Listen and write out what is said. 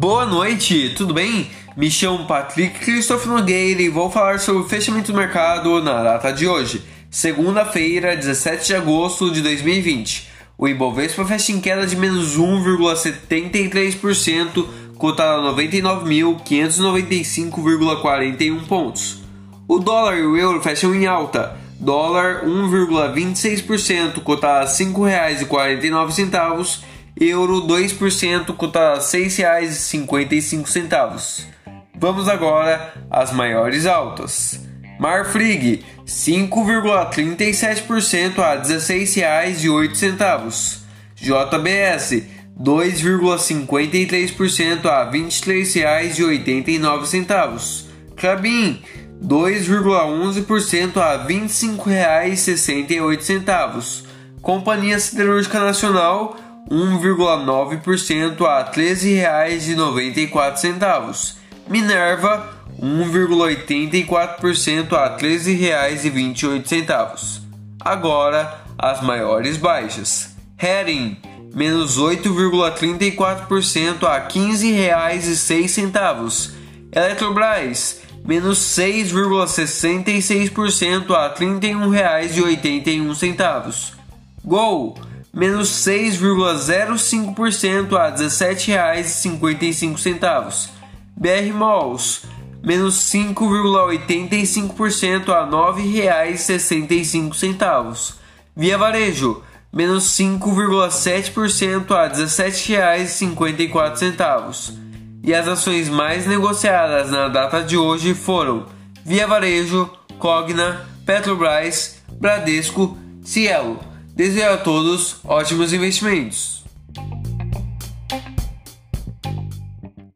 Boa noite, tudo bem? Me chamo Patrick Christopher Nogueira e vou falar sobre o fechamento do mercado na data de hoje, segunda-feira, 17 de agosto de 2020. O Ibovespa fecha em queda de menos 1,73%, cotado a 99.595,41 pontos. O dólar e o euro fecham em alta, dólar 1,26%, cotado a R$ 5,49 euro 2% custa R$ 6,55. Vamos agora às maiores altas. Marfrig 5,37% a R$ 16,08. JBS 2,53% a R$ 23,89. Clabin 2,11% a R$ 25,68. Companhia Siderúrgica Nacional 1,9% a R$ 13,94. Minerva 1,84% a R$ 13,28. Agora as maiores baixas. Hering menos 8,34% a R$ 15,06. Eletrobras menos 6,66% a R$ 31,81. Gol menos 6,05% a R$ 17,55. BR Malls, menos 5,85% a R$ 9,65. Via Varejo, menos 5,7% a R$ 17,54. E as ações mais negociadas na data de hoje foram Via Varejo, Cogna, Petrobras, Bradesco, Cielo. Desejo a todos ótimos investimentos.